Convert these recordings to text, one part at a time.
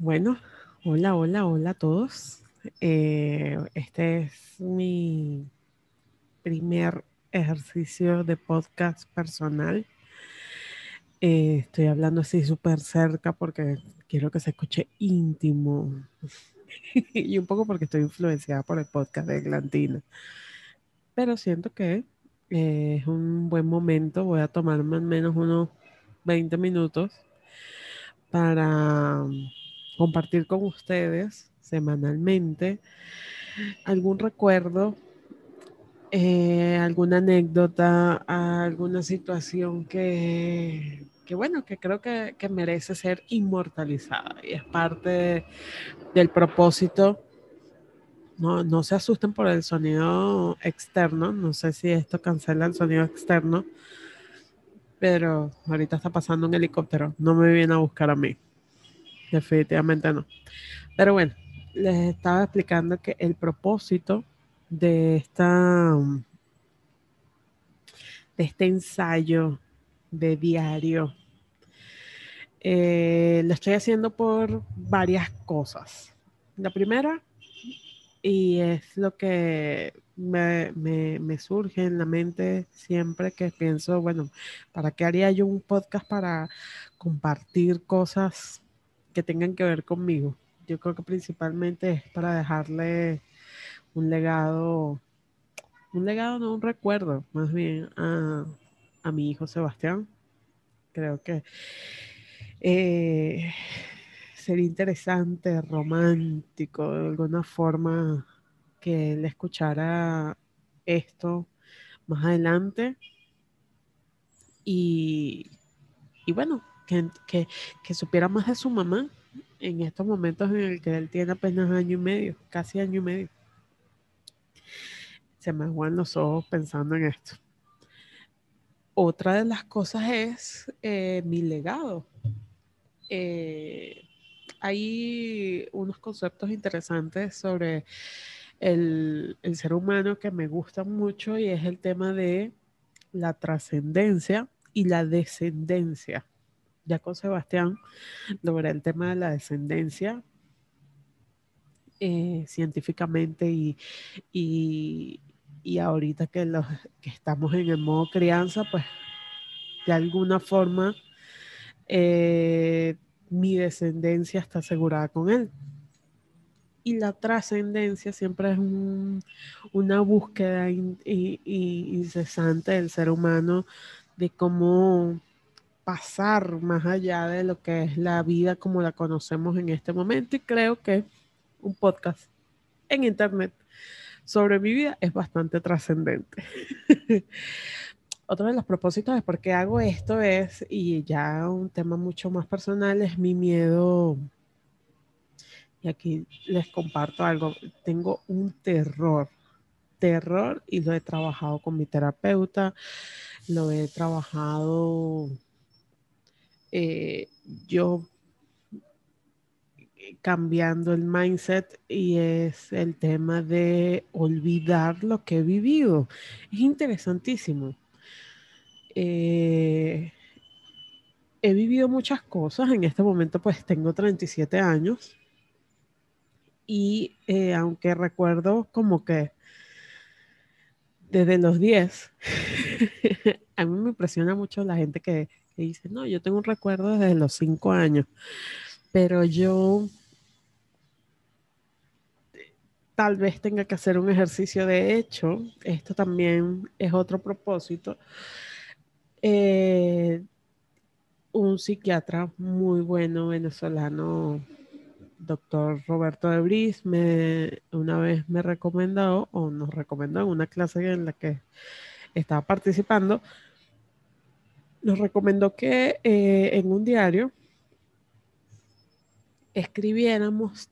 Bueno, hola, hola, hola a todos. Eh, este es mi primer ejercicio de podcast personal. Eh, estoy hablando así súper cerca porque quiero que se escuche íntimo y un poco porque estoy influenciada por el podcast de Glantina. Pero siento que eh, es un buen momento. Voy a tomarme al menos unos 20 minutos para compartir con ustedes semanalmente algún recuerdo, eh, alguna anécdota, alguna situación que, que bueno, que creo que, que, merece ser inmortalizada y es parte del propósito. No, no se asusten por el sonido externo, no sé si esto cancela el sonido externo, pero ahorita está pasando un helicóptero, no me viene a buscar a mí. Definitivamente no. Pero bueno, les estaba explicando que el propósito de esta de este ensayo de diario eh, lo estoy haciendo por varias cosas. La primera, y es lo que me, me, me, surge en la mente siempre que pienso, bueno, ¿para qué haría yo un podcast para compartir cosas que tengan que ver conmigo. Yo creo que principalmente es para dejarle un legado, un legado, no un recuerdo, más bien a, a mi hijo Sebastián. Creo que eh, sería interesante, romántico, de alguna forma, que él escuchara esto más adelante. Y, y bueno, que, supiera más de su mamá en estos momentos en el que él tiene apenas año y medio, casi año y medio. Se me aguan los ojos pensando en esto. Otra de las cosas es eh, mi legado. Eh, hay unos conceptos interesantes sobre el, el, ser humano que me gustan mucho y es el tema de la trascendencia y la descendencia ya con Sebastián logré el tema de la descendencia eh, científicamente y, y, y, ahorita que, los, que estamos en el modo crianza, pues de alguna forma eh, mi descendencia está asegurada con él. Y la trascendencia siempre es un, una búsqueda in, in, incesante del ser humano de cómo pasar más allá de lo que es la vida como la conocemos en este momento y creo que un podcast en internet sobre mi vida es bastante trascendente. Otro de los propósitos de por qué hago esto es, y ya un tema mucho más personal, es mi miedo. Y aquí les comparto algo. Tengo un terror, terror, y lo he trabajado con mi terapeuta, lo he trabajado eh, yo cambiando el mindset y es el tema de olvidar lo que he vivido. Es interesantísimo. Eh, he vivido muchas cosas. En este momento pues tengo 37 años y eh, aunque recuerdo como que desde los 10, a mí me impresiona mucho la gente que dice, no, yo tengo un recuerdo desde los cinco años, pero yo tal vez tenga que hacer un ejercicio de hecho, esto también es otro propósito. Eh, un psiquiatra muy bueno venezolano, doctor Roberto de Bris, me, una vez me recomendó o nos recomendó en una clase en la que estaba participando, nos recomendó que eh, en un diario escribiéramos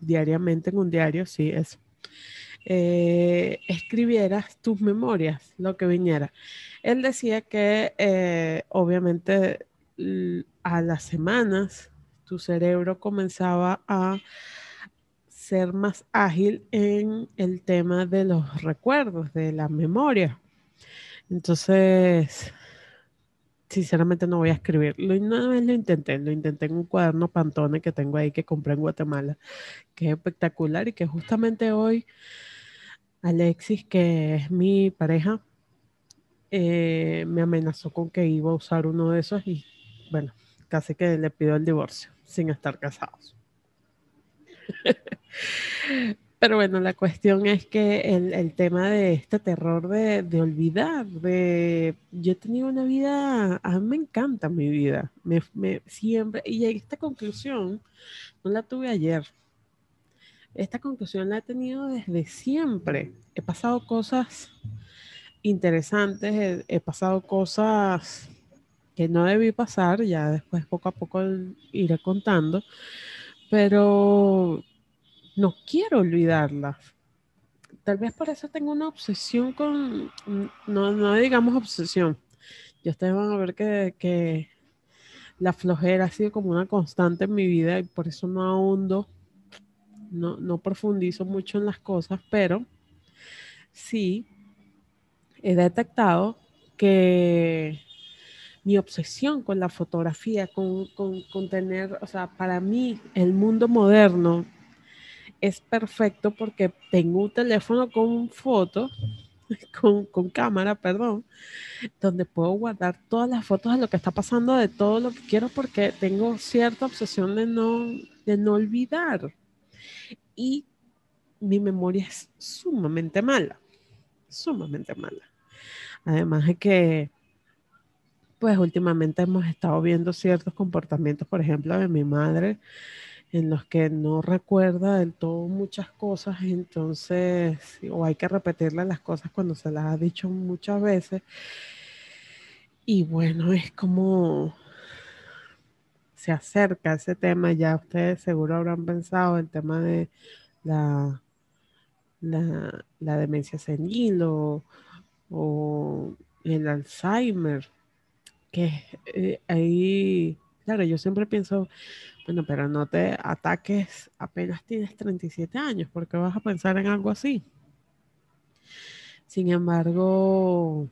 diariamente en un diario, sí, eso. Eh, escribieras tus memorias, lo que viniera. Él decía que eh, obviamente a las semanas tu cerebro comenzaba a ser más ágil en el tema de los recuerdos, de la memoria. Entonces, sinceramente no voy a escribir. Una vez lo intenté, lo intenté en un cuaderno Pantone que tengo ahí que compré en Guatemala, que es espectacular y que justamente hoy Alexis, que es mi pareja, eh, me amenazó con que iba a usar uno de esos y bueno, casi que le pido el divorcio sin estar casados. Pero bueno, la cuestión es que el, tema de este terror de, olvidar, de yo he tenido una vida, a mí me encanta mi vida, me, siempre, y esta conclusión no la tuve ayer, esta conclusión la he tenido desde siempre. He pasado cosas interesantes, he, pasado cosas que no debí pasar, ya después poco a poco iré contando, pero no quiero olvidarlas. Tal vez por eso tengo una obsesión con, no, no digamos obsesión. Ya ustedes van a ver que, que la flojera ha sido como una constante en mi vida y por eso no ahondo, no, no profundizo mucho en las cosas, pero sí he detectado que mi obsesión con la fotografía, con, con, con, tener, o sea, para mí el mundo moderno es perfecto porque tengo un teléfono con fotos, con, con, cámara, perdón, donde puedo guardar todas las fotos de lo que está pasando, de todo lo que quiero, porque tengo cierta obsesión de no, de no olvidar. Y mi memoria es sumamente mala, sumamente mala. Además de que, pues últimamente hemos estado viendo ciertos comportamientos, por ejemplo, de mi madre, en los que no recuerda del todo muchas cosas, entonces, o hay que repetirle las cosas cuando se las ha dicho muchas veces. Y bueno, es como se acerca ese tema, ya ustedes seguro habrán pensado el tema de la, la, la demencia senil o, o el Alzheimer, que eh, ahí, claro, yo siempre pienso, bueno, pero no te ataques apenas tienes 37 años, porque vas a pensar en algo así. Sin embargo,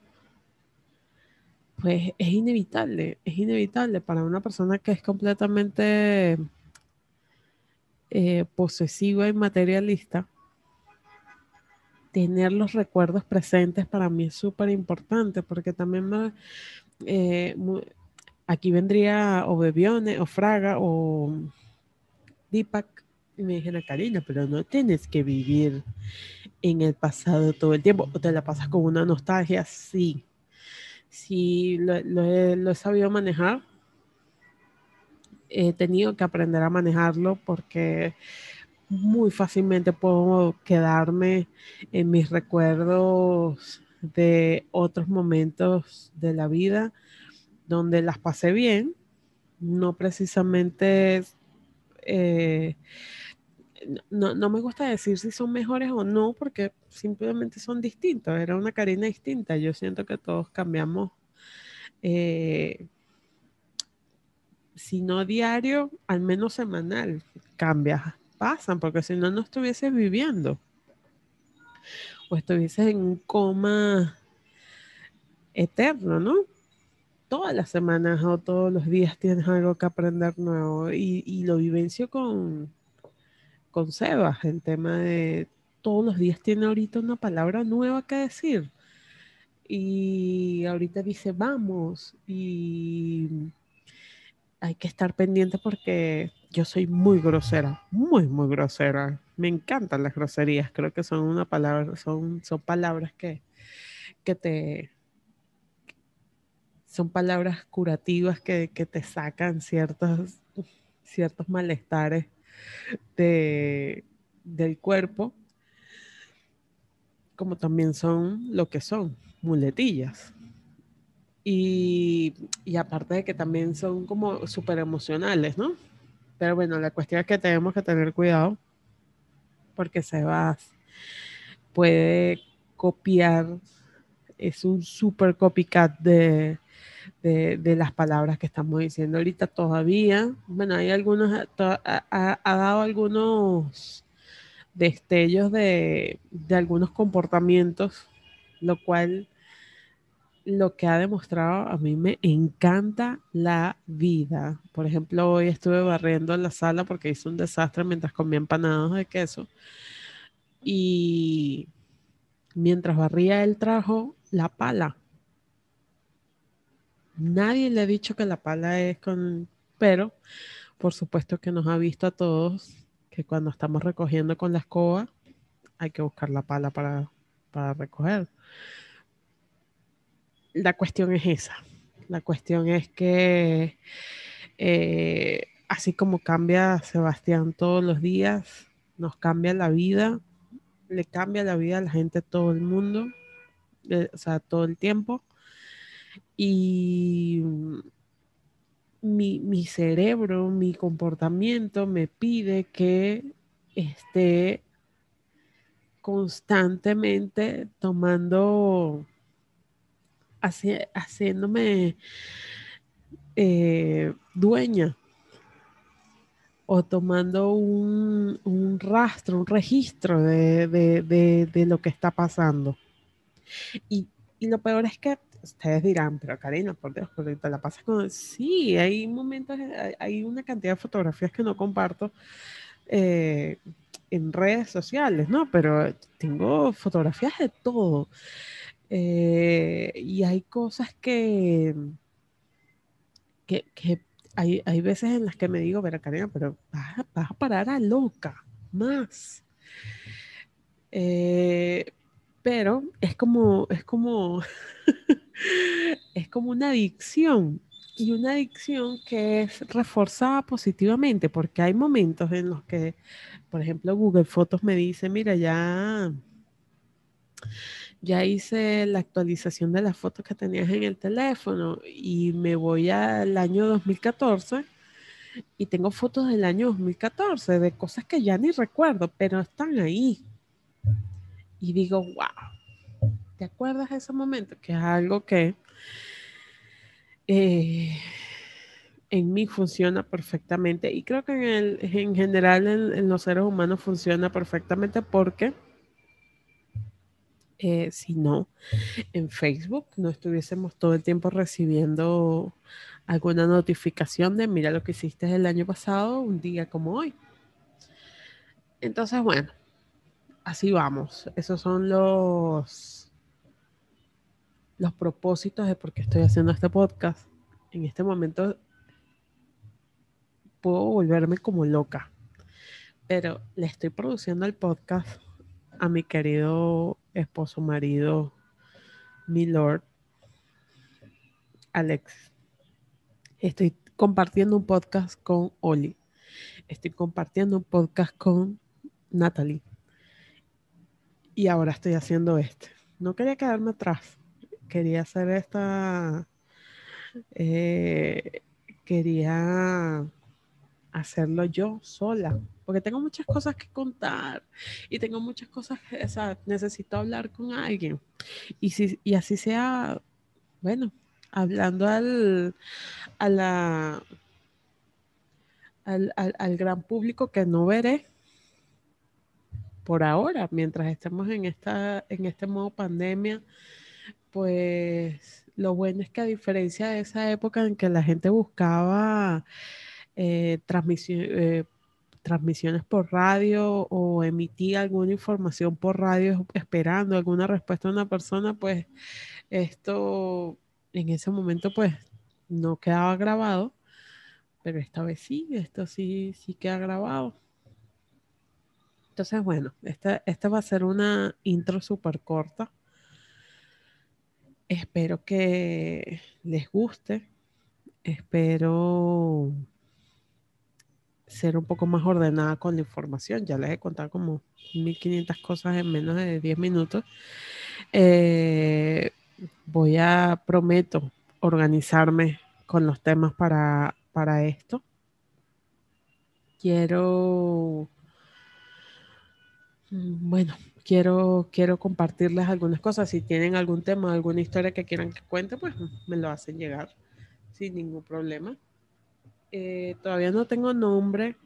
pues es inevitable, es inevitable para una persona que es completamente eh, posesiva y materialista tener los recuerdos presentes para mí es súper importante porque también eh, aquí vendría o Bebione o Fraga o Deepak y me dijeron, Karina, pero no tienes que vivir en el pasado todo el tiempo o te la pasas con una nostalgia, sí. Sí, lo, he, lo he sabido manejar. He tenido que aprender a manejarlo porque muy fácilmente puedo quedarme en mis recuerdos de otros momentos de la vida donde las pasé bien, no precisamente, eh, no, no, me gusta decir si son mejores o no, porque simplemente son distintos, era una Karina distinta, yo siento que todos cambiamos, eh, si no diario, al menos semanal, cambia pasan, porque si no, no estuvieses viviendo. O estuvieses en un coma eterno, ¿no? Todas las semanas o todos los días tienes algo que aprender nuevo. Y, lo vivencio con, con Sebas, el tema de todos los días tiene ahorita una palabra nueva que decir. Y ahorita dice vamos. Y hay que estar pendiente porque yo soy muy grosera, muy, muy grosera. Me encantan las groserías, creo que son una palabra, son, son palabras que, que te son palabras curativas que, te sacan ciertos, ciertos malestares de, del cuerpo, como también son lo que son, muletillas. Y, y aparte de que también son como súper emocionales, ¿no? Pero bueno, la cuestión es que tenemos que tener cuidado porque Sebas puede copiar, es un super copycat de, de, las palabras que estamos diciendo ahorita todavía. Bueno, hay algunos, ha, dado algunos destellos de, de algunos comportamientos, lo cual lo que ha demostrado, a mí me encanta la vida. Por ejemplo, hoy estuve barriendo la sala porque hice un desastre mientras comía empanadas de queso. Y mientras barría, él trajo la pala. Nadie le ha dicho que la pala es con, pero por supuesto que nos ha visto a todos que cuando estamos recogiendo con la escoba hay que buscar la pala para, para recoger la cuestión es esa. La cuestión es que eh, así como cambia Sebastián todos los días, nos cambia la vida, le cambia la vida a la gente todo el mundo, eh, o sea, todo el tiempo. Y mi, mi cerebro, mi comportamiento me pide que esté constantemente tomando haciéndome eh, dueña o tomando un, rastro, un registro de, lo que está pasando. Y, lo peor es que ustedes dirán, pero Karina, por Dios, porque te la pasas con... Sí, hay momentos, hay, una cantidad de fotografías que no comparto eh, en redes sociales, ¿no? Pero tengo fotografías de todo. Eh, y hay cosas que, que, hay, hay, veces en las que me digo, pero Karina, pero vas, a parar a loca, más. Eh, pero es como, es como, es como una adicción y una adicción que es reforzada positivamente, porque hay momentos en los que, por ejemplo, Google Fotos me dice, mira, ya ya hice la actualización de las fotos que tenías en el teléfono y me voy al año 2014 y tengo fotos del año 2014 de cosas que ya ni recuerdo, pero están ahí. Y digo, wow, ¿te acuerdas de ese momento? Que es algo que eh, en mí funciona perfectamente y creo que en, el, en general en los seres humanos funciona perfectamente porque eh, si no, en Facebook no estuviésemos todo el tiempo recibiendo alguna notificación de mira lo que hiciste el año pasado, un día como hoy. Entonces, bueno, así vamos. Esos son los, los propósitos de por qué estoy haciendo este podcast. En este momento puedo volverme como loca, pero le estoy produciendo el podcast a mi querido esposo, marido, mi lord, Alex. Estoy compartiendo un podcast con Oli. Estoy compartiendo un podcast con Natalie. Y ahora estoy haciendo este. No quería quedarme atrás. Quería hacer esta... Eh, quería hacerlo yo sola porque tengo muchas cosas que contar y tengo muchas cosas o sea, necesito hablar con alguien. Y, si, y así sea, bueno, hablando al, a la, al, al, gran público que no veré por ahora, mientras estemos en, esta, en este modo pandemia, pues lo bueno es que a diferencia de esa época en que la gente buscaba eh, eh, transmisiones por radio o emitía alguna información por radio esperando alguna respuesta de una persona, pues esto en ese momento pues no quedaba grabado, pero esta vez sí, esto sí, sí queda grabado. Entonces, bueno, esta, esta va a ser una intro súper corta. Espero que les guste. Espero ser un poco más ordenada con la información. Ya les he contado como 1500 cosas en menos de 10 minutos. Eh, voy a, prometo, organizarme con los temas para, para esto. Quiero, mm, bueno, quiero, quiero compartirles algunas cosas. Si tienen algún tema, alguna historia que quieran que cuente, pues me lo hacen llegar sin ningún problema. Eh, todavía no tengo nombre.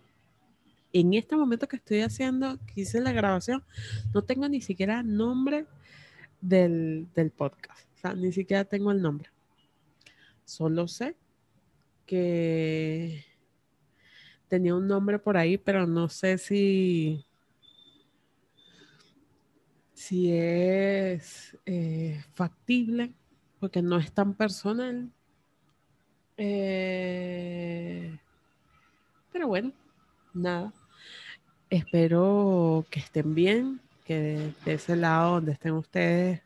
En este momento que estoy haciendo, que hice la grabación, no tengo ni siquiera nombre del, podcast. sea, ni siquiera tengo el nombre. Solo sé que tenía un nombre por ahí, pero no sé si, si es eh, factible, porque no es tan personal. Eh, pero bueno, nada. Espero que estén bien, que de ese lado donde estén ustedes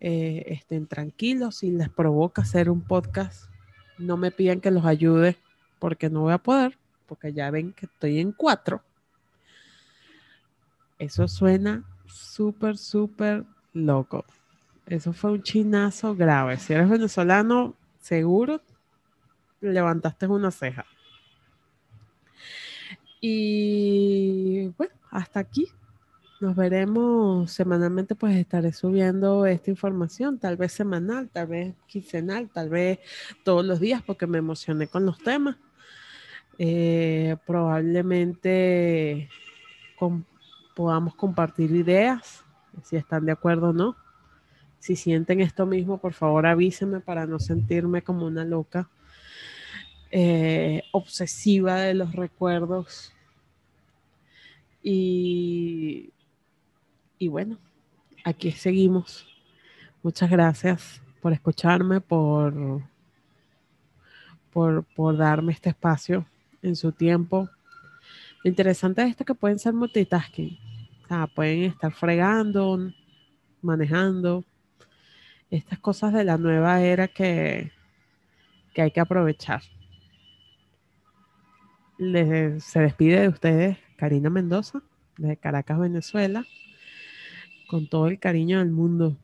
eh, estén tranquilos. Si les provoca hacer un podcast, no me piden que los ayude porque no voy a poder, porque ya ven que estoy en cuatro. Eso suena súper, súper loco. Eso fue un chinazo grave. Si eres venezolano, seguro levantaste una ceja. Y bueno, hasta aquí. Nos veremos semanalmente, pues estaré subiendo esta información, tal vez semanal, tal vez quincenal, tal vez todos los días, porque me emocioné con los temas. Eh, probablemente podamos compartir ideas, si están de acuerdo o no. Si sienten esto mismo, por favor avísenme para no sentirme como una loca eh, obsesiva de los recuerdos. Y, y bueno, aquí seguimos. Muchas gracias por escucharme, por, por, por darme este espacio en su tiempo. Lo interesante es esto que pueden ser multitasking. O sea, pueden estar fregando, manejando. Estas cosas de la nueva era que, que hay que aprovechar se despide de ustedes Karina Mendoza, de Caracas, Venezuela, con todo el cariño del mundo.